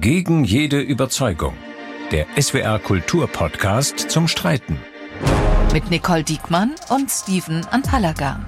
Gegen jede Überzeugung. Der SWR Kulturpodcast zum Streiten. Mit Nicole Diekmann und Steven Anpalagan.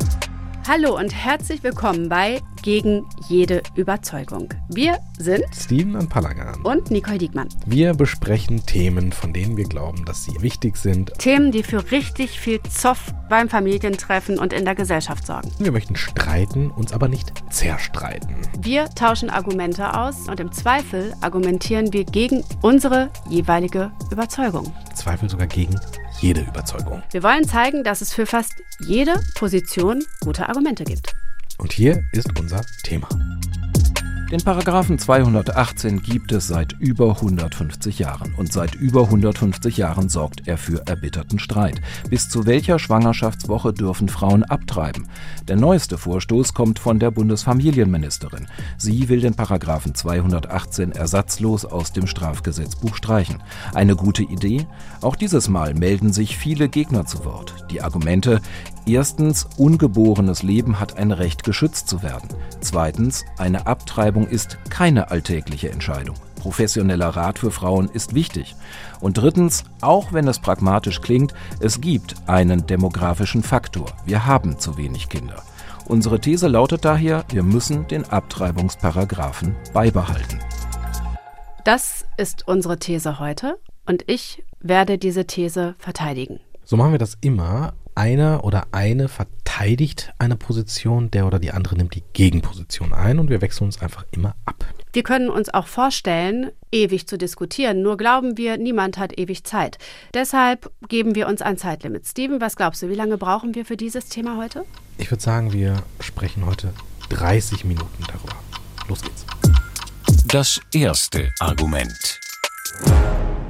Hallo und herzlich willkommen bei Gegen jede Überzeugung. Wir sind Steven und Palagan und Nicole Diekmann. Wir besprechen Themen, von denen wir glauben, dass sie wichtig sind. Themen, die für richtig viel Zoff beim Familientreffen und in der Gesellschaft sorgen. Wir möchten streiten, uns aber nicht zerstreiten. Wir tauschen Argumente aus und im Zweifel argumentieren wir gegen unsere jeweilige Überzeugung. Zweifel sogar gegen jede Überzeugung. Wir wollen zeigen, dass es für fast jede Position gute Argumente gibt. Und hier ist unser Thema. Den Paragraphen 218 gibt es seit über 150 Jahren und seit über 150 Jahren sorgt er für erbitterten Streit. Bis zu welcher Schwangerschaftswoche dürfen Frauen abtreiben? Der neueste Vorstoß kommt von der Bundesfamilienministerin. Sie will den Paragraphen 218 ersatzlos aus dem Strafgesetzbuch streichen. Eine gute Idee? Auch dieses Mal melden sich viele Gegner zu Wort. Die Argumente Erstens, ungeborenes Leben hat ein Recht, geschützt zu werden. Zweitens, eine Abtreibung ist keine alltägliche Entscheidung. Professioneller Rat für Frauen ist wichtig. Und drittens, auch wenn es pragmatisch klingt, es gibt einen demografischen Faktor. Wir haben zu wenig Kinder. Unsere These lautet daher, wir müssen den Abtreibungsparagraphen beibehalten. Das ist unsere These heute und ich werde diese These verteidigen. So machen wir das immer einer oder eine verteidigt eine Position, der oder die andere nimmt die Gegenposition ein und wir wechseln uns einfach immer ab. Wir können uns auch vorstellen, ewig zu diskutieren, nur glauben wir, niemand hat ewig Zeit. Deshalb geben wir uns ein Zeitlimit. Steven, was glaubst du, wie lange brauchen wir für dieses Thema heute? Ich würde sagen, wir sprechen heute 30 Minuten darüber. Los geht's. Das erste Argument.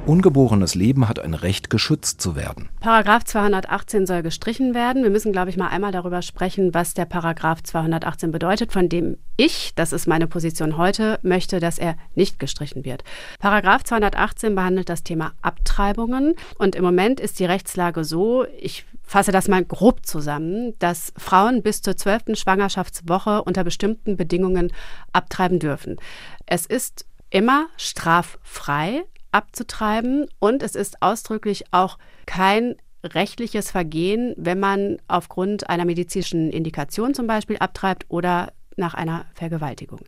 Ungeborenes Leben hat ein Recht, geschützt zu werden. Paragraph 218 soll gestrichen werden. Wir müssen, glaube ich, mal einmal darüber sprechen, was der Paragraph 218 bedeutet, von dem ich, das ist meine Position heute, möchte, dass er nicht gestrichen wird. Paragraph 218 behandelt das Thema Abtreibungen und im Moment ist die Rechtslage so, ich fasse das mal grob zusammen, dass Frauen bis zur zwölften Schwangerschaftswoche unter bestimmten Bedingungen abtreiben dürfen. Es ist immer straffrei, abzutreiben und es ist ausdrücklich auch kein rechtliches Vergehen, wenn man aufgrund einer medizinischen Indikation zum Beispiel abtreibt oder nach einer Vergewaltigung.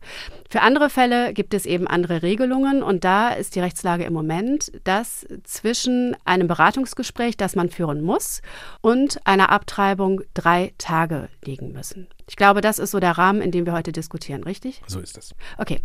Für andere Fälle gibt es eben andere Regelungen und da ist die Rechtslage im Moment, dass zwischen einem Beratungsgespräch, das man führen muss, und einer Abtreibung drei Tage liegen müssen. Ich glaube, das ist so der Rahmen, in dem wir heute diskutieren, richtig? So ist es. Okay,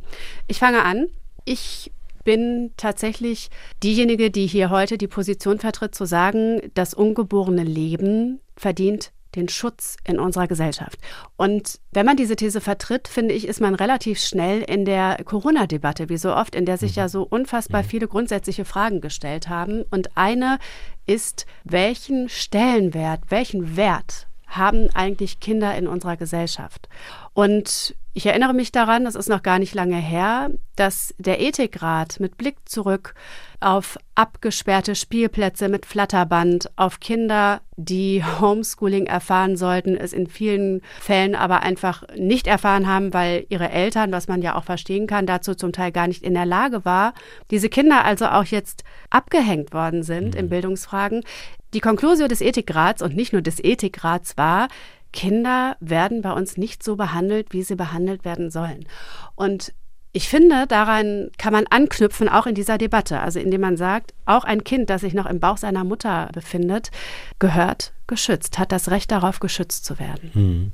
ich fange an. Ich bin tatsächlich diejenige, die hier heute die Position vertritt, zu sagen, das ungeborene Leben verdient den Schutz in unserer Gesellschaft. Und wenn man diese These vertritt, finde ich, ist man relativ schnell in der Corona-Debatte, wie so oft, in der sich ja so unfassbar mhm. viele grundsätzliche Fragen gestellt haben. Und eine ist, welchen Stellenwert, welchen Wert haben eigentlich Kinder in unserer Gesellschaft? Und ich erinnere mich daran, das ist noch gar nicht lange her, dass der Ethikrat mit Blick zurück auf abgesperrte Spielplätze mit Flatterband, auf Kinder, die Homeschooling erfahren sollten, es in vielen Fällen aber einfach nicht erfahren haben, weil ihre Eltern, was man ja auch verstehen kann, dazu zum Teil gar nicht in der Lage war, diese Kinder also auch jetzt abgehängt worden sind mhm. in Bildungsfragen. Die Konklusion des Ethikrats und nicht nur des Ethikrats war, Kinder werden bei uns nicht so behandelt, wie sie behandelt werden sollen. Und ich finde, daran kann man anknüpfen, auch in dieser Debatte. Also indem man sagt, auch ein Kind, das sich noch im Bauch seiner Mutter befindet, gehört geschützt, hat das Recht darauf, geschützt zu werden. Hm.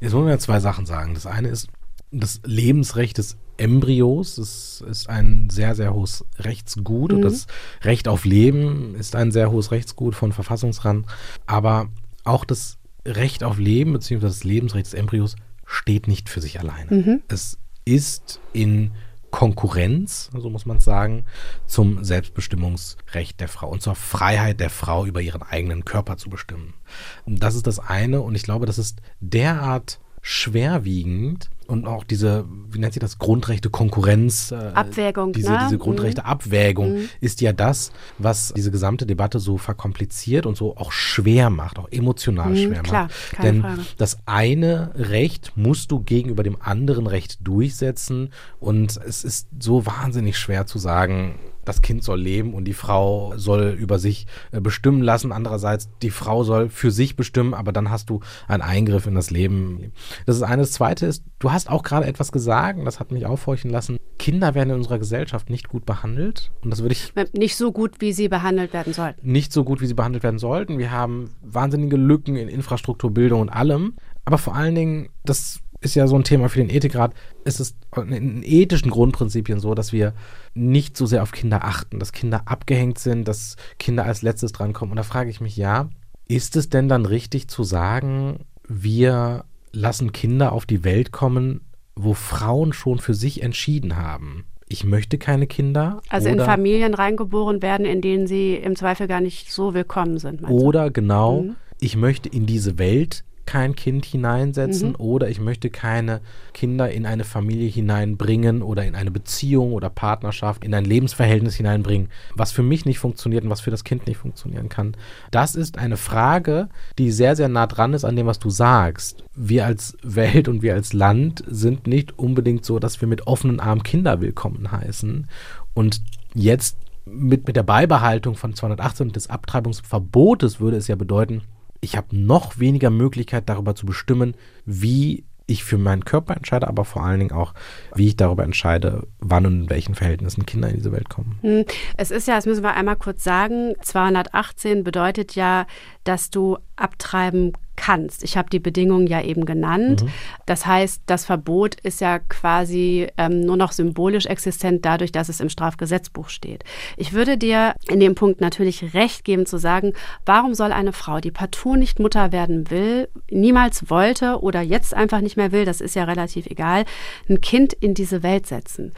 Jetzt wollen wir zwei Sachen sagen. Das eine ist das Lebensrecht des Embryos. Das ist ein sehr, sehr hohes Rechtsgut. Mhm. Und das Recht auf Leben ist ein sehr hohes Rechtsgut von Verfassungsrang. Aber auch das Recht auf Leben beziehungsweise das Lebensrecht des Embryos steht nicht für sich alleine. Mhm. Es ist in Konkurrenz, so muss man sagen, zum Selbstbestimmungsrecht der Frau und zur Freiheit der Frau über ihren eigenen Körper zu bestimmen. Und das ist das eine und ich glaube, das ist derart schwerwiegend und auch diese, wie nennt sich das, Grundrechte Konkurrenz. Äh, Abwägung. Diese, ne? diese Grundrechte Abwägung Mhm. ist ja das, was diese gesamte Debatte so verkompliziert und so auch schwer macht, auch emotional Mhm, schwer klar, macht. Denn Frage. das eine Recht musst du gegenüber dem anderen Recht durchsetzen und es ist so wahnsinnig schwer zu sagen, das Kind soll leben und die Frau soll über sich äh, bestimmen lassen. Andererseits, die Frau soll für sich bestimmen, aber dann hast du einen Eingriff in das Leben. Das ist eines. Das zweite ist, du hast auch gerade etwas gesagt, das hat mich aufhorchen lassen. Kinder werden in unserer Gesellschaft nicht gut behandelt. Und das würde ich Nicht so gut, wie sie behandelt werden sollten. nicht so gut, wie sie behandelt werden sollten. Wir haben wahnsinnige Lücken in Infrastruktur, Bildung und allem. Aber vor allen Dingen, das ist ja so ein Thema für den Ethikrat, es ist in ethischen Grundprinzipien so, dass wir nicht so sehr auf Kinder achten, dass Kinder abgehängt sind, dass Kinder als letztes drankommen. Und da frage ich mich, ja, ist es denn dann richtig zu sagen, wir lassen Kinder auf die Welt kommen, wo Frauen schon für sich entschieden haben? Ich möchte keine Kinder. Also in oder- Familien reingeboren werden, in denen sie im Zweifel gar nicht so willkommen sind. meinst du? Oder genau, Mhm. ich möchte in diese Welt kein Kind hineinsetzen Mhm. oder ich möchte keine Kinder in eine Familie hineinbringen oder in eine Beziehung oder Partnerschaft, in ein Lebensverhältnis hineinbringen, was für mich nicht funktioniert und was für das Kind nicht funktionieren kann. Das ist eine Frage, die sehr, sehr nah dran ist an dem, was du sagst. Wir als Welt und wir als Land sind nicht unbedingt so, dass wir mit offenen Armen Kinder willkommen heißen. Und jetzt mit, mit der Beibehaltung von 218 und des Abtreibungsverbotes würde es ja bedeuten, ich habe noch weniger Möglichkeit darüber zu bestimmen, wie ich für meinen Körper entscheide, aber vor allen Dingen auch, wie ich darüber entscheide, wann und in welchen Verhältnissen Kinder in diese Welt kommen. Hm, Es ist ja, das müssen wir einmal kurz sagen, 218 bedeutet ja, dass du abtreiben kannst. Ich habe die Bedingungen ja eben genannt. Das heißt, das Verbot ist ja quasi ähm, nur noch symbolisch existent dadurch, dass es im Strafgesetzbuch steht. Ich würde dir in dem Punkt natürlich recht geben zu sagen, warum soll eine Frau, die partout nicht Mutter werden will, niemals wollte oder jetzt einfach nicht mehr will, das ist ja relativ egal, ein Kind in diese Welt setzen.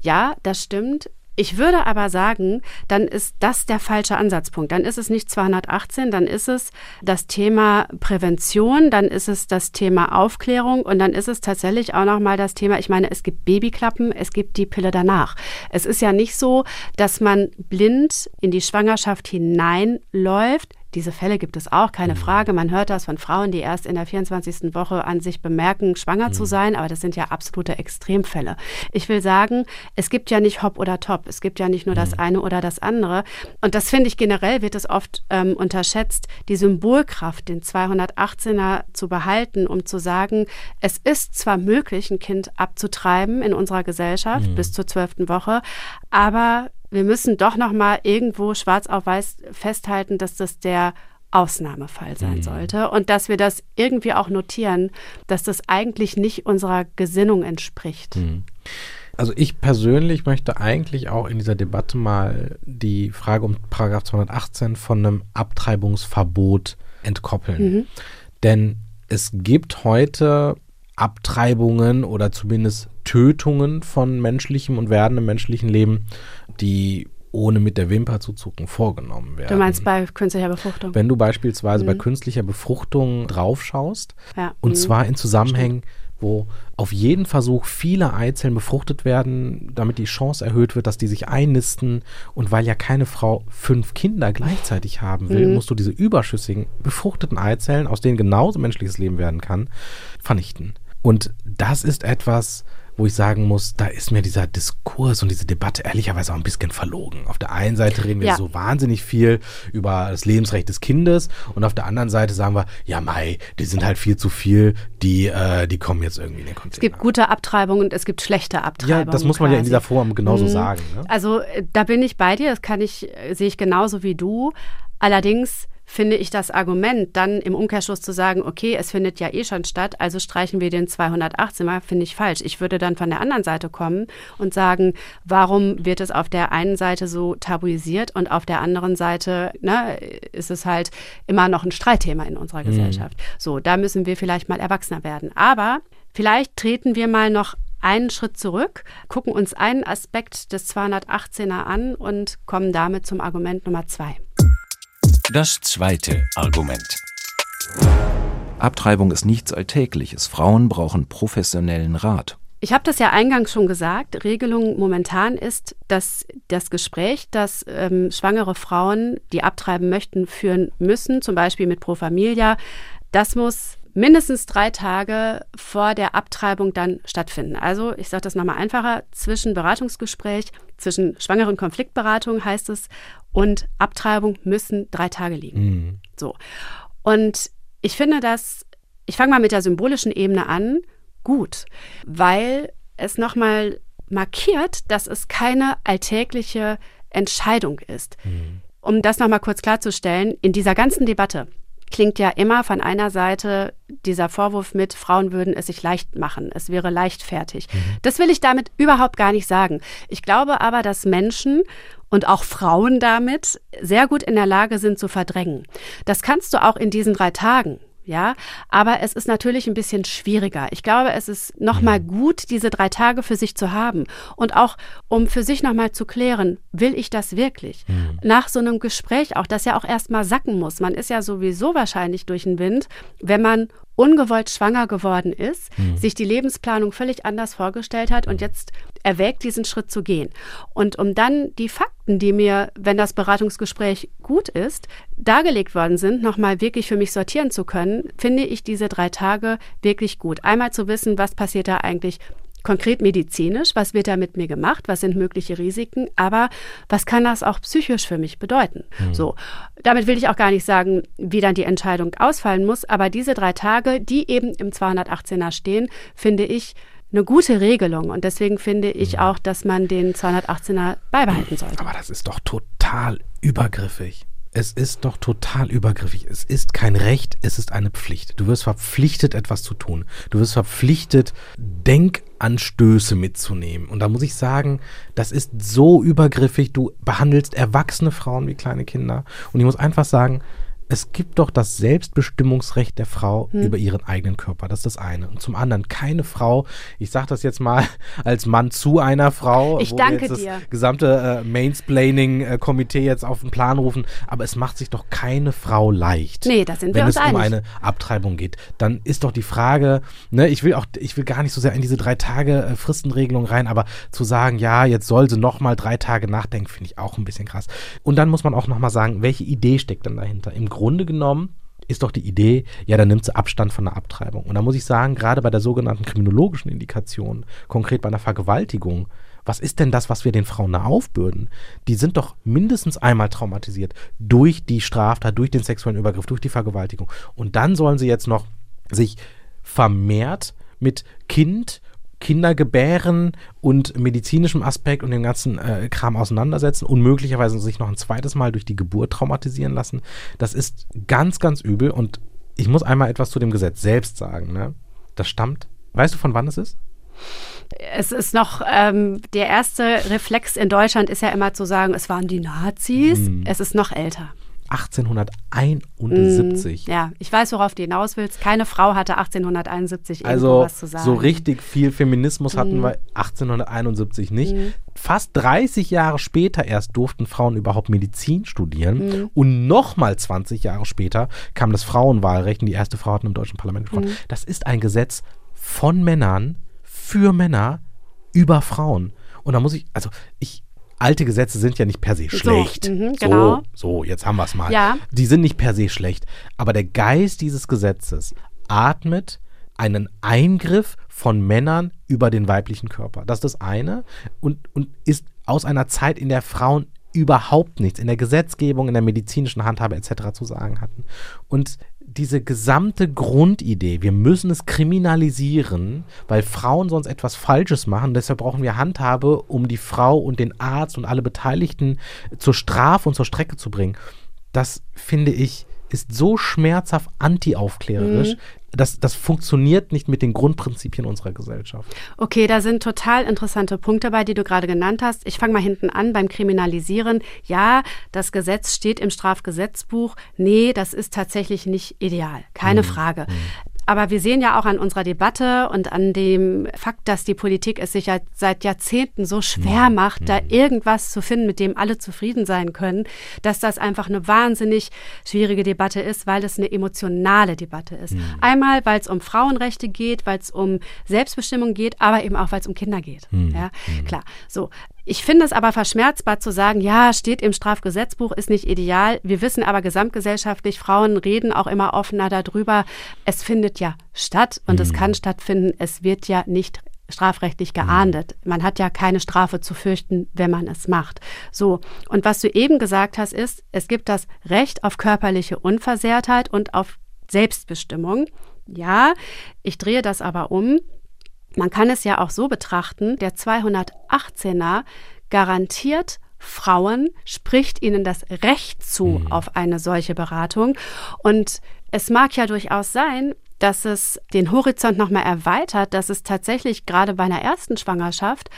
Ja, das stimmt. Ich würde aber sagen, dann ist das der falsche Ansatzpunkt. Dann ist es nicht 218, dann ist es das Thema Prävention, dann ist es das Thema Aufklärung und dann ist es tatsächlich auch nochmal das Thema, ich meine, es gibt Babyklappen, es gibt die Pille danach. Es ist ja nicht so, dass man blind in die Schwangerschaft hineinläuft, diese Fälle gibt es auch, keine Frage. Man hört das von Frauen, die erst in der 24. Woche an sich bemerken, schwanger zu sein, aber das sind ja absolute Extremfälle. Ich will sagen, es gibt ja nicht Hop oder Top. Es gibt ja nicht nur das eine oder das andere. Und das finde ich generell wird es oft ähm, unterschätzt, die Symbolkraft, den 218er zu behalten, um zu sagen, es ist zwar möglich, ein Kind abzutreiben in unserer Gesellschaft bis zur zwölften Woche, aber wir müssen doch noch mal irgendwo schwarz auf weiß festhalten, dass das der Ausnahmefall sein sollte und dass wir das irgendwie auch notieren, dass das eigentlich nicht unserer Gesinnung entspricht. Also ich persönlich möchte eigentlich auch in dieser Debatte mal die Frage um Paragraph 218 von einem Abtreibungsverbot entkoppeln. Denn es gibt heute Abtreibungen oder zumindest Tötungen von menschlichem und werdendem menschlichen Leben, die ohne mit der Wimper zu zucken vorgenommen werden. Du meinst bei künstlicher Befruchtung? Wenn du beispielsweise bei künstlicher Befruchtung draufschaust, Ja. und Mhm. zwar in Zusammenhängen, wo auf jeden Versuch viele Eizellen befruchtet werden, damit die Chance erhöht wird, dass die sich einnisten. Und weil ja keine Frau fünf Kinder gleichzeitig haben will, Mhm. musst du diese überschüssigen befruchteten Eizellen, aus denen genauso menschliches Leben werden kann, vernichten. Und das ist etwas, wo ich sagen muss, da ist mir dieser Diskurs und diese Debatte ehrlicherweise auch ein bisschen verlogen. Auf der einen Seite reden wir Ja. so wahnsinnig viel über das Lebensrecht des Kindes und auf der anderen Seite sagen wir, ja Mai, die sind halt viel zu viel, die, äh, die kommen jetzt irgendwie in den Container. Es gibt gute Abtreibungen und es gibt schlechte Abtreibungen. ja, das muss man ja in quasi. dieser Form genauso Mhm. sagen. Ne? Also äh, da bin ich bei dir, das kann ich, äh, sehe ich genauso wie du. Allerdings finde ich das Argument, dann im Umkehrschluss zu sagen, okay, es findet ja eh schon statt, also streichen wir den 218 mal, finde ich falsch. Ich würde dann von der anderen Seite kommen und sagen, warum wird es auf der einen Seite so tabuisiert und auf der anderen Seite ne, ist es halt immer noch ein Streitthema in unserer Gesellschaft. So, da müssen wir vielleicht mal erwachsener werden. Aber vielleicht treten wir mal noch einen Schritt zurück, gucken uns einen Aspekt des 218er an und kommen damit zum Argument Nummer zwei. Das zweite Argument. Abtreibung ist nichts Alltägliches. Frauen brauchen professionellen Rat. Ich habe das ja eingangs schon gesagt. Regelung momentan ist, dass das Gespräch, das ähm, schwangere Frauen, die abtreiben möchten, führen müssen, zum Beispiel mit Pro Familia, das muss mindestens drei Tage vor der Abtreibung dann stattfinden. Also, ich sage das nochmal einfacher, zwischen Beratungsgespräch, zwischen schwangeren Konfliktberatung heißt es und Abtreibung müssen drei Tage liegen. Mhm. So. Und ich finde das, ich fange mal mit der symbolischen Ebene an, gut, weil es nochmal markiert, dass es keine alltägliche Entscheidung ist. Mhm. Um das nochmal kurz klarzustellen, in dieser ganzen Debatte klingt ja immer von einer Seite dieser Vorwurf mit, Frauen würden es sich leicht machen, es wäre leichtfertig. Mhm. Das will ich damit überhaupt gar nicht sagen. Ich glaube aber, dass Menschen und auch Frauen damit sehr gut in der Lage sind zu verdrängen. Das kannst du auch in diesen drei Tagen ja. Aber es ist natürlich ein bisschen schwieriger. Ich glaube, es ist nochmal mhm. gut, diese drei Tage für sich zu haben und auch, um für sich nochmal zu klären, will ich das wirklich? Mhm. Nach so einem Gespräch auch, das ja auch erstmal sacken muss. Man ist ja sowieso wahrscheinlich durch den Wind, wenn man ungewollt schwanger geworden ist, mhm. sich die Lebensplanung völlig anders vorgestellt hat und jetzt erwägt, diesen Schritt zu gehen. Und um dann die Fakten, die mir, wenn das Beratungsgespräch gut ist, dargelegt worden sind, nochmal wirklich für mich sortieren zu können, finde ich diese drei Tage wirklich gut. Einmal zu wissen, was passiert da eigentlich konkret medizinisch, was wird da mit mir gemacht, was sind mögliche Risiken, aber was kann das auch psychisch für mich bedeuten? Mhm. So, damit will ich auch gar nicht sagen, wie dann die Entscheidung ausfallen muss, aber diese drei Tage, die eben im 218er stehen, finde ich eine gute Regelung und deswegen finde ich mhm. auch, dass man den 218er beibehalten sollte. Aber das ist doch total übergriffig. Es ist doch total übergriffig. Es ist kein Recht, es ist eine Pflicht. Du wirst verpflichtet, etwas zu tun. Du wirst verpflichtet, Denkanstöße mitzunehmen. Und da muss ich sagen, das ist so übergriffig. Du behandelst erwachsene Frauen wie kleine Kinder. Und ich muss einfach sagen, es gibt doch das Selbstbestimmungsrecht der Frau hm. über ihren eigenen Körper. Das ist das eine. Und zum anderen, keine Frau, ich sage das jetzt mal als Mann zu einer Frau, ich danke jetzt dir. das gesamte äh, Mainsplaining-Komitee jetzt auf den Plan rufen, aber es macht sich doch keine Frau leicht. Nee, da sind wir uns. Wenn es um eine Abtreibung geht, dann ist doch die Frage, ne, ich will auch, ich will gar nicht so sehr in diese drei Tage äh, Fristenregelung rein, aber zu sagen, ja, jetzt soll sie noch mal drei Tage nachdenken, finde ich auch ein bisschen krass. Und dann muss man auch noch mal sagen, welche Idee steckt denn dahinter? Im Grunde genommen ist doch die Idee, ja, dann nimmt sie Abstand von der Abtreibung. Und da muss ich sagen, gerade bei der sogenannten kriminologischen Indikation, konkret bei einer Vergewaltigung, was ist denn das, was wir den Frauen da aufbürden? Die sind doch mindestens einmal traumatisiert durch die Straftat, durch den sexuellen Übergriff, durch die Vergewaltigung. Und dann sollen sie jetzt noch sich vermehrt mit Kind Kindergebären und medizinischem Aspekt und dem ganzen äh, Kram auseinandersetzen und möglicherweise sich noch ein zweites Mal durch die Geburt traumatisieren lassen. Das ist ganz, ganz übel und ich muss einmal etwas zu dem Gesetz selbst sagen. Ne? Das stammt, weißt du von wann es ist? Es ist noch, ähm, der erste Reflex in Deutschland ist ja immer zu sagen, es waren die Nazis. Hm. Es ist noch älter. 1871. Mm, ja, ich weiß, worauf du hinaus willst. Keine Frau hatte 1871 also was zu sagen. So richtig viel Feminismus hatten mm. wir 1871 nicht. Mm. Fast 30 Jahre später erst durften Frauen überhaupt Medizin studieren. Mm. Und nochmal 20 Jahre später kam das Frauenwahlrecht und die erste Frau hat im deutschen Parlament gesprochen. Mm. Das ist ein Gesetz von Männern für Männer über Frauen. Und da muss ich, also ich, alte Gesetze sind ja nicht per se schlecht. So, mh, genau. so, so, jetzt haben wir es mal. Ja. Die sind nicht per se schlecht. Aber der Geist dieses Gesetzes atmet einen Eingriff von Männern über den weiblichen Körper. Das ist das eine. Und, und ist aus einer Zeit, in der Frauen überhaupt nichts in der Gesetzgebung, in der medizinischen Handhabe etc. zu sagen hatten. Und diese gesamte Grundidee, wir müssen es kriminalisieren, weil Frauen sonst etwas Falsches machen. Deshalb brauchen wir Handhabe, um die Frau und den Arzt und alle Beteiligten zur Strafe und zur Strecke zu bringen. Das finde ich ist so schmerzhaft antiaufklärerisch, mhm. Das, das funktioniert nicht mit den Grundprinzipien unserer Gesellschaft. Okay, da sind total interessante Punkte bei, die du gerade genannt hast. Ich fange mal hinten an beim Kriminalisieren. Ja, das Gesetz steht im Strafgesetzbuch. Nee, das ist tatsächlich nicht ideal. Keine mhm. Frage. Mhm. Aber wir sehen ja auch an unserer Debatte und an dem Fakt, dass die Politik es sich ja seit Jahrzehnten so schwer Mhm. macht, da irgendwas zu finden, mit dem alle zufrieden sein können, dass das einfach eine wahnsinnig schwierige Debatte ist, weil es eine emotionale Debatte ist. Mhm. Einmal, weil es um Frauenrechte geht, weil es um Selbstbestimmung geht, aber eben auch, weil es um Kinder geht. Mhm. Ja, klar. So. Ich finde es aber verschmerzbar zu sagen, ja, steht im Strafgesetzbuch, ist nicht ideal. Wir wissen aber gesamtgesellschaftlich, Frauen reden auch immer offener darüber. Es findet ja statt und es kann stattfinden. Es wird ja nicht strafrechtlich geahndet. Man hat ja keine Strafe zu fürchten, wenn man es macht. So. Und was du eben gesagt hast, ist, es gibt das Recht auf körperliche Unversehrtheit und auf Selbstbestimmung. Ja, ich drehe das aber um. Man kann es ja auch so betrachten, der 218er garantiert Frauen, spricht ihnen das Recht zu auf eine solche Beratung. Und es mag ja durchaus sein, dass es den Horizont nochmal erweitert, dass es tatsächlich gerade bei einer ersten Schwangerschaft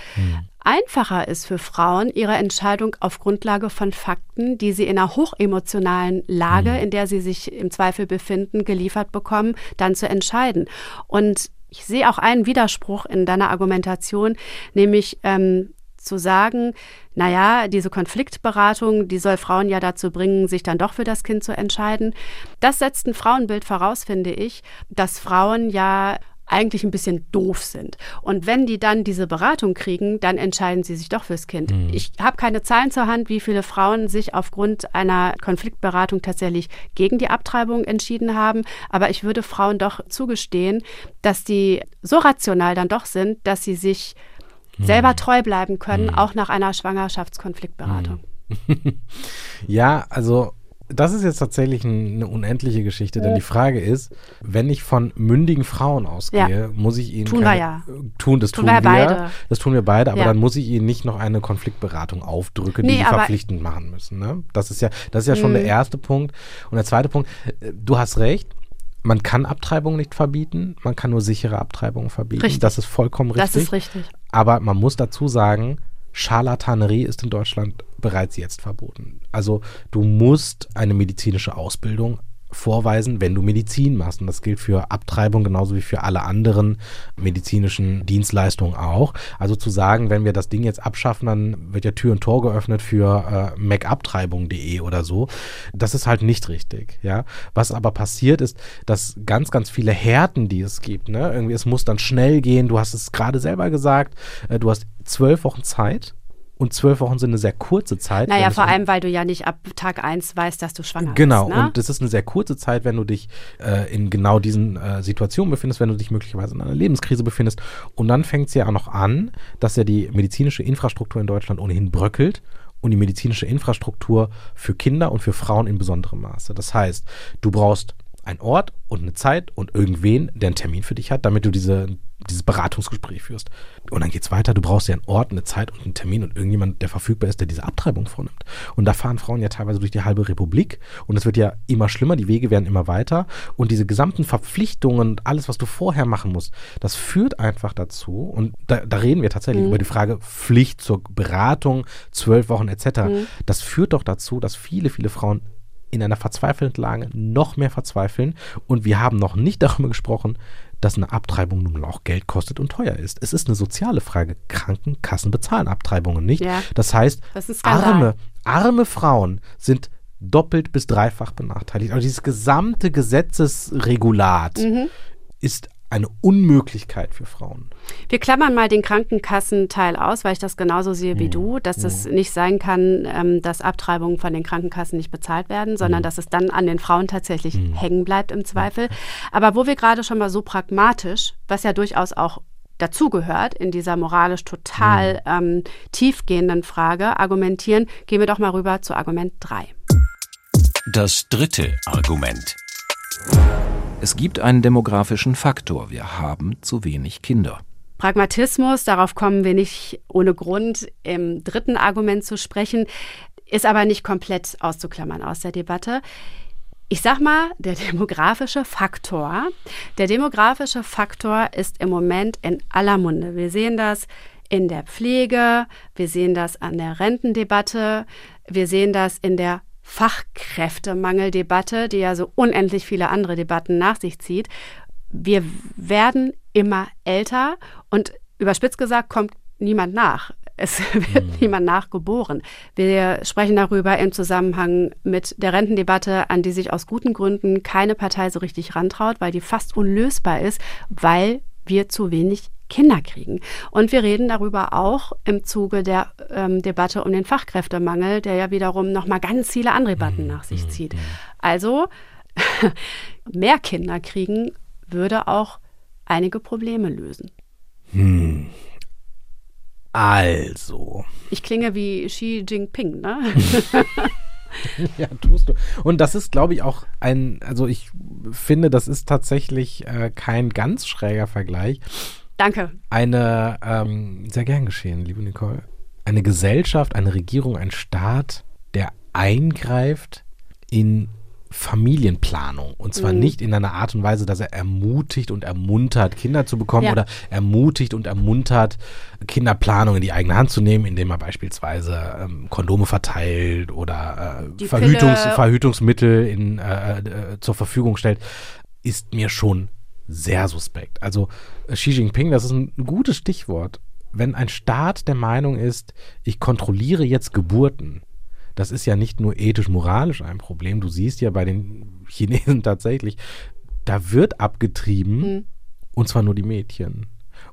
einfacher ist für Frauen, ihre Entscheidung auf Grundlage von Fakten, die sie in einer hochemotionalen Lage, in der sie sich im Zweifel befinden, geliefert bekommen, dann zu entscheiden. Und ich sehe auch einen Widerspruch in deiner Argumentation, nämlich ähm, zu sagen, naja, diese Konfliktberatung, die soll Frauen ja dazu bringen, sich dann doch für das Kind zu entscheiden. Das setzt ein Frauenbild voraus, finde ich, dass Frauen ja eigentlich ein bisschen doof sind. Und wenn die dann diese Beratung kriegen, dann entscheiden sie sich doch fürs Kind. Ich habe keine Zahlen zur Hand, wie viele Frauen sich aufgrund einer Konfliktberatung tatsächlich gegen die Abtreibung entschieden haben. Aber ich würde Frauen doch zugestehen, dass die so rational dann doch sind, dass sie sich selber treu bleiben können, auch nach einer Schwangerschaftskonfliktberatung. Ja, also das ist jetzt tatsächlich ein, eine unendliche Geschichte, denn die Frage ist, wenn ich von mündigen Frauen ausgehe, Ja. muss ich ihnen Tun wir keine, ja. tun, das Tun tun, wir wir, beide. das tun wir beide, aber Ja. dann muss ich ihnen nicht noch eine Konfliktberatung aufdrücken, die Nee, sie aber- verpflichtend machen müssen. Ne? Das ist ja, das ist ja schon Mhm. der erste Punkt. Und der zweite Punkt, äh, du hast recht. Man kann Abtreibung nicht verbieten, man kann nur sichere Abtreibungen verbieten. Richtig. Das ist vollkommen richtig. Das ist richtig. Aber man muss dazu sagen, Scharlatanerie ist in Deutschland bereits jetzt verboten. Also du musst eine medizinische Ausbildung vorweisen, wenn du Medizin machst. Und das gilt für Abtreibung genauso wie für alle anderen medizinischen Dienstleistungen auch. Also zu sagen, wenn wir das Ding jetzt abschaffen, dann wird ja Tür und Tor geöffnet für äh, macabtreibung.de oder so. Das ist halt nicht richtig. Ja, was aber passiert ist, dass ganz, ganz viele Härten, die es gibt, ne, irgendwie es muss dann schnell gehen. Du hast es gerade selber gesagt. Äh, du hast zwölf Wochen Zeit. Und zwölf Wochen sind eine sehr kurze Zeit. Naja, vor allem, weil du ja nicht ab Tag 1 weißt, dass du schwanger Genau, bist. Ne? und das ist eine sehr kurze Zeit, wenn du dich äh, in genau diesen äh, Situationen befindest, wenn du dich möglicherweise in einer Lebenskrise befindest. Und dann fängt es ja auch noch an, dass ja die medizinische Infrastruktur in Deutschland ohnehin bröckelt und die medizinische Infrastruktur für Kinder und für Frauen in besonderem Maße. Das heißt, du brauchst einen Ort und eine Zeit und irgendwen, der einen Termin für dich hat, damit du diese, dieses Beratungsgespräch führst. Und dann geht's weiter, du brauchst ja einen Ort, eine Zeit und einen Termin und irgendjemand, der verfügbar ist, der diese Abtreibung vornimmt. Und da fahren Frauen ja teilweise durch die halbe Republik und es wird ja immer schlimmer, die Wege werden immer weiter und diese gesamten Verpflichtungen und alles, was du vorher machen musst, das führt einfach dazu und da, da reden wir tatsächlich über die Frage Pflicht zur Beratung, zwölf Wochen etc. Das führt doch dazu, dass viele, viele Frauen in einer verzweifelten Lage noch mehr verzweifeln. Und wir haben noch nicht darüber gesprochen, dass eine Abtreibung nun auch Geld kostet und teuer ist. Es ist eine soziale Frage. Krankenkassen bezahlen Abtreibungen nicht. Ja. Das heißt, Das arme, arme Frauen sind doppelt bis dreifach benachteiligt. Also dieses gesamte Gesetzesregulat Mhm. ist eine Unmöglichkeit für Frauen. Wir klammern mal den Krankenkassenteil aus, weil ich das genauso sehe wie du, dass es nicht sein kann, ähm, dass Abtreibungen von den Krankenkassen nicht bezahlt werden, sondern dass es dann an den Frauen tatsächlich hängen bleibt im Zweifel. Aber wo wir gerade schon mal so pragmatisch, was ja durchaus auch dazugehört in dieser moralisch total ähm, tiefgehenden Frage, argumentieren, gehen wir doch mal rüber zu Argument 3. Das dritte Argument. Es gibt einen demografischen Faktor. Wir haben zu wenig Kinder. Pragmatismus, darauf kommen wir nicht ohne Grund im dritten Argument zu sprechen, ist aber nicht komplett auszuklammern aus der Debatte. Ich sag mal, der demografische Faktor, der demografische Faktor ist im Moment in aller Munde. Wir sehen das in der Pflege, wir sehen das an der Rentendebatte, wir sehen das in der Fachkräftemangeldebatte, die ja so unendlich viele andere Debatten nach sich zieht. wir werden immer älter und überspitzt gesagt kommt niemand nach. Es wird mhm. niemand nachgeboren. Wir sprechen darüber im Zusammenhang mit der Rentendebatte, an die sich aus guten Gründen keine Partei so richtig rantraut, weil die fast unlösbar ist, weil wir zu wenig Kinder kriegen. Und wir reden darüber auch im Zuge der ähm, Debatte um den Fachkräftemangel, der ja wiederum nochmal ganz viele andere Debatten nach sich mhm. zieht. Also mehr Kinder kriegen würde auch einige Probleme lösen. Hm. Also. Ich klinge wie Xi Jinping, ne? ja, tust du. Und das ist, glaube ich, auch ein, also ich finde, das ist tatsächlich äh, kein ganz schräger Vergleich. Danke. Eine, ähm, sehr gern geschehen, liebe Nicole. Eine Gesellschaft, eine Regierung, ein Staat, der eingreift in Familienplanung. Und zwar mhm. nicht in einer Art und Weise, dass er ermutigt und ermuntert, Kinder zu bekommen ja. oder ermutigt und ermuntert, Kinderplanung in die eigene Hand zu nehmen, indem er beispielsweise ähm, Kondome verteilt oder äh, Verhütungs Verhütungsmittel in, äh, äh, zur Verfügung stellt, ist mir schon sehr suspekt. Also Xi Jinping, das ist ein gutes Stichwort. Wenn ein Staat der Meinung ist, ich kontrolliere jetzt Geburten, das ist ja nicht nur ethisch-moralisch ein Problem. Du siehst ja bei den Chinesen tatsächlich, da wird abgetrieben mhm. und zwar nur die Mädchen.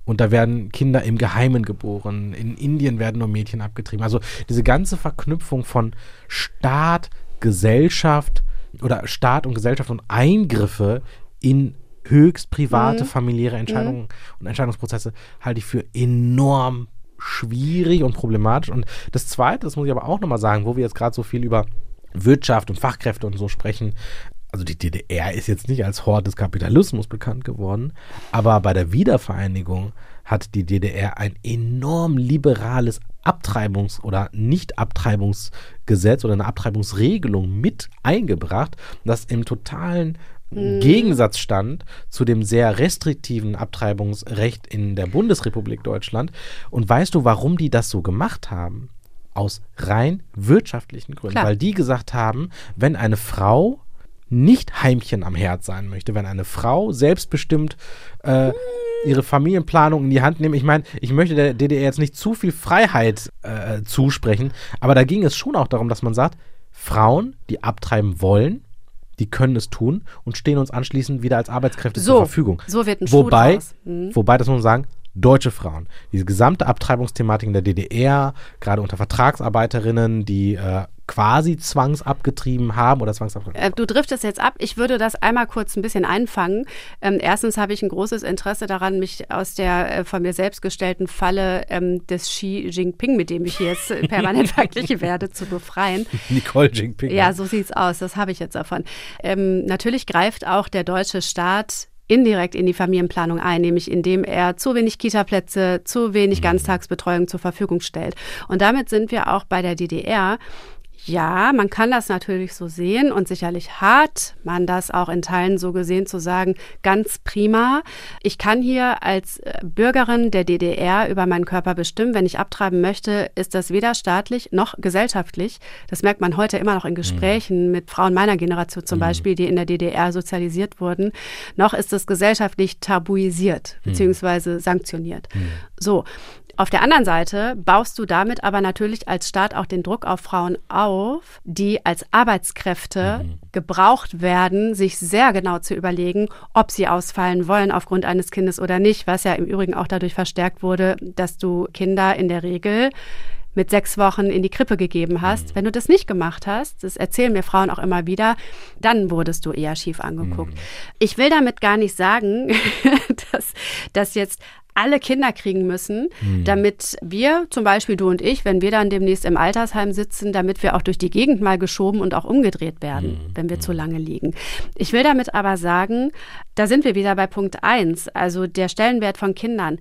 Und da werden Kinder im Geheimen geboren. In Indien werden nur Mädchen abgetrieben. Also diese ganze Verknüpfung von Staat, Gesellschaft oder Staat und Gesellschaft und Eingriffe in höchst private, mhm. familiäre Entscheidungen mhm. und Entscheidungsprozesse halte ich für enorm schwierig und problematisch. Und das Zweite, das muss ich aber auch nochmal sagen, wo wir jetzt gerade so viel über Wirtschaft und Fachkräfte und so sprechen, also die DDR ist jetzt nicht als Hort des Kapitalismus bekannt geworden, aber bei der Wiedervereinigung hat die DDR ein enorm liberales Abtreibungs- oder Nicht-Abtreibungsgesetz oder eine Abtreibungsregelung mit eingebracht, das im totalen Mhm. Gegensatz stand zu dem sehr restriktiven Abtreibungsrecht in der Bundesrepublik Deutschland. Und weißt du, warum die das so gemacht haben? Aus rein wirtschaftlichen Gründen. Klar. Weil die gesagt haben, wenn eine Frau nicht Heimchen am Herd sein möchte, wenn eine Frau selbstbestimmt äh, ihre Familienplanung in die Hand nimmt. Ich meine, ich möchte der DDR jetzt nicht zu viel Freiheit äh, zusprechen, aber da ging es schon auch darum, dass man sagt, Frauen, die abtreiben wollen, die können es tun und stehen uns anschließend wieder als Arbeitskräfte so, zur Verfügung. So wird ein wobei, mhm. wobei, das muss man sagen, deutsche Frauen. Diese gesamte Abtreibungsthematik in der DDR, gerade unter Vertragsarbeiterinnen, die äh, quasi zwangsabgetrieben haben oder zwangsabgetrieben äh, Du driftest jetzt ab. Ich würde das einmal kurz ein bisschen einfangen. Ähm, erstens habe ich ein großes Interesse daran, mich aus der äh, von mir selbst gestellten Falle ähm, des Xi Jinping, mit dem ich hier jetzt permanent verglichen werde, zu befreien. Nicole Jinping. Ja, so sieht's aus. Das habe ich jetzt davon. Ähm, natürlich greift auch der deutsche Staat indirekt in die Familienplanung ein, nämlich indem er zu wenig Kita-Plätze, zu wenig mhm. Ganztagsbetreuung zur Verfügung stellt. Und damit sind wir auch bei der DDR, ja, man kann das natürlich so sehen und sicherlich hat man das auch in Teilen so gesehen zu sagen, ganz prima. Ich kann hier als äh, Bürgerin der DDR über meinen Körper bestimmen. Wenn ich abtreiben möchte, ist das weder staatlich noch gesellschaftlich. Das merkt man heute immer noch in Gesprächen mhm. mit Frauen meiner Generation zum mhm. Beispiel, die in der DDR sozialisiert wurden. Noch ist es gesellschaftlich tabuisiert mhm. bzw. sanktioniert. Mhm. So. Auf der anderen Seite baust du damit aber natürlich als Staat auch den Druck auf Frauen auf, die als Arbeitskräfte mhm. gebraucht werden, sich sehr genau zu überlegen, ob sie ausfallen wollen aufgrund eines Kindes oder nicht, was ja im Übrigen auch dadurch verstärkt wurde, dass du Kinder in der Regel mit sechs Wochen in die Krippe gegeben hast. Mhm. Wenn du das nicht gemacht hast, das erzählen mir Frauen auch immer wieder, dann wurdest du eher schief angeguckt. Mhm. Ich will damit gar nicht sagen, dass, dass jetzt alle Kinder kriegen müssen, mhm. damit wir, zum Beispiel du und ich, wenn wir dann demnächst im Altersheim sitzen, damit wir auch durch die Gegend mal geschoben und auch umgedreht werden, mhm. wenn wir mhm. zu lange liegen. Ich will damit aber sagen, da sind wir wieder bei Punkt eins, also der Stellenwert von Kindern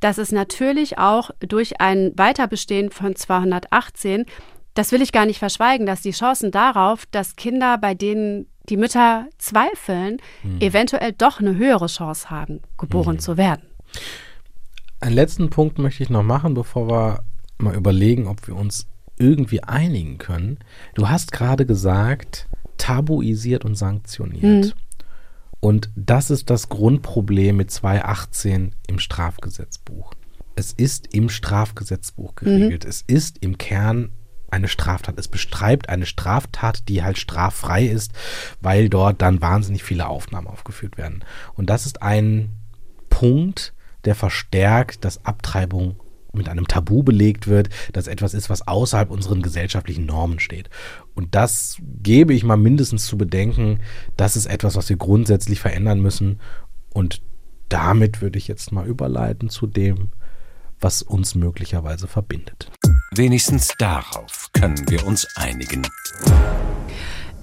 dass es natürlich auch durch ein Weiterbestehen von 218, das will ich gar nicht verschweigen, dass die Chancen darauf, dass Kinder, bei denen die Mütter zweifeln, mhm. eventuell doch eine höhere Chance haben, geboren mhm. zu werden. Einen letzten Punkt möchte ich noch machen, bevor wir mal überlegen, ob wir uns irgendwie einigen können. Du hast gerade gesagt, tabuisiert und sanktioniert. Mhm. Und das ist das Grundproblem mit 218 im Strafgesetzbuch. Es ist im Strafgesetzbuch geregelt. Mhm. Es ist im Kern eine Straftat. Es bestreibt eine Straftat, die halt straffrei ist, weil dort dann wahnsinnig viele Aufnahmen aufgeführt werden. Und das ist ein Punkt, der verstärkt, dass Abtreibung mit einem Tabu belegt wird, dass etwas ist, was außerhalb unseren gesellschaftlichen Normen steht. Und das gebe ich mal mindestens zu bedenken, das ist etwas, was wir grundsätzlich verändern müssen. Und damit würde ich jetzt mal überleiten zu dem, was uns möglicherweise verbindet. Wenigstens darauf können wir uns einigen.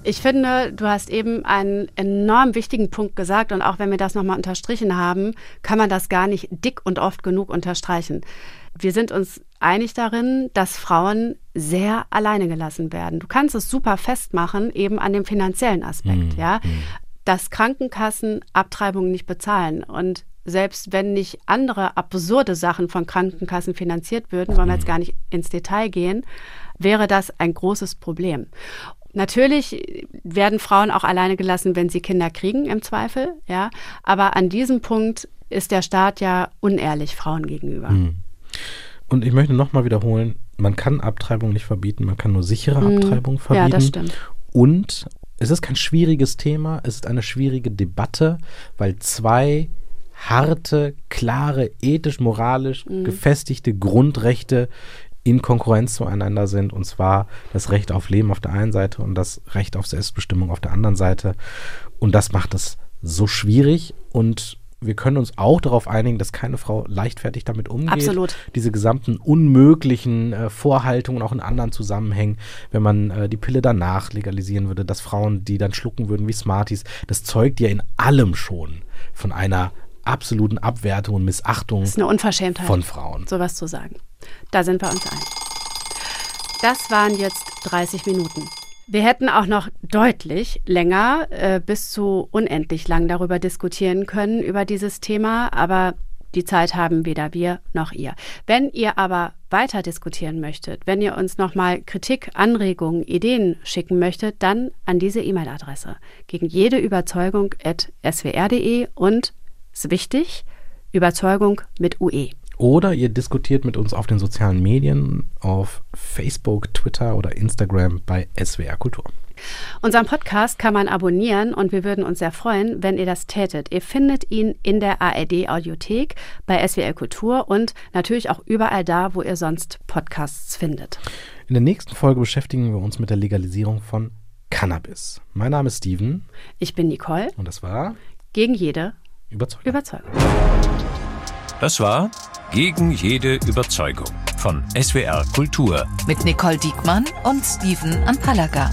Ich finde, du hast eben einen enorm wichtigen Punkt gesagt und auch wenn wir das nochmal unterstrichen haben, kann man das gar nicht dick und oft genug unterstreichen. Wir sind uns einig darin, dass Frauen sehr alleine gelassen werden. Du kannst es super festmachen, eben an dem finanziellen Aspekt, mhm. ja. Mhm. Dass Krankenkassen Abtreibungen nicht bezahlen und selbst wenn nicht andere absurde Sachen von Krankenkassen finanziert würden, wollen wir jetzt mhm. gar nicht ins Detail gehen, wäre das ein großes Problem. Natürlich werden Frauen auch alleine gelassen, wenn sie Kinder kriegen, im Zweifel, ja. Aber an diesem Punkt ist der Staat ja unehrlich Frauen gegenüber. Mhm. Und ich möchte nochmal wiederholen, man kann Abtreibung nicht verbieten, man kann nur sichere mhm. Abtreibung verbieten. Ja, das stimmt. Und es ist kein schwieriges Thema, es ist eine schwierige Debatte, weil zwei harte, klare, ethisch, moralisch mhm. gefestigte Grundrechte in Konkurrenz zueinander sind, und zwar das Recht auf Leben auf der einen Seite und das Recht auf Selbstbestimmung auf der anderen Seite. Und das macht es so schwierig und wir können uns auch darauf einigen, dass keine Frau leichtfertig damit umgeht. Absolut. Diese gesamten unmöglichen äh, Vorhaltungen auch in anderen Zusammenhängen, wenn man äh, die Pille danach legalisieren würde, dass Frauen die dann schlucken würden wie Smarties, das zeugt ja in allem schon von einer absoluten Abwertung und Missachtung das ist eine Unverschämtheit, von Frauen. Sowas zu sagen. Da sind wir uns einig. Das waren jetzt 30 Minuten. Wir hätten auch noch deutlich länger äh, bis zu unendlich lang darüber diskutieren können, über dieses Thema, aber die Zeit haben weder wir noch ihr. Wenn ihr aber weiter diskutieren möchtet, wenn ihr uns nochmal Kritik, Anregungen, Ideen schicken möchtet, dann an diese E-Mail-Adresse. Gegen jede Überzeugung at swr.de und ist wichtig, Überzeugung mit UE. Oder ihr diskutiert mit uns auf den sozialen Medien, auf Facebook, Twitter oder Instagram bei SWR Kultur. Unseren Podcast kann man abonnieren und wir würden uns sehr freuen, wenn ihr das tätet. Ihr findet ihn in der ARD Audiothek, bei SWR Kultur und natürlich auch überall da, wo ihr sonst Podcasts findet. In der nächsten Folge beschäftigen wir uns mit der Legalisierung von Cannabis. Mein Name ist Steven. Ich bin Nicole. Und das war Gegen jede Überzeugung. Überzeugung. Das war Gegen jede Überzeugung von SWR Kultur. Mit Nicole Diekmann und Steven Anpalaga.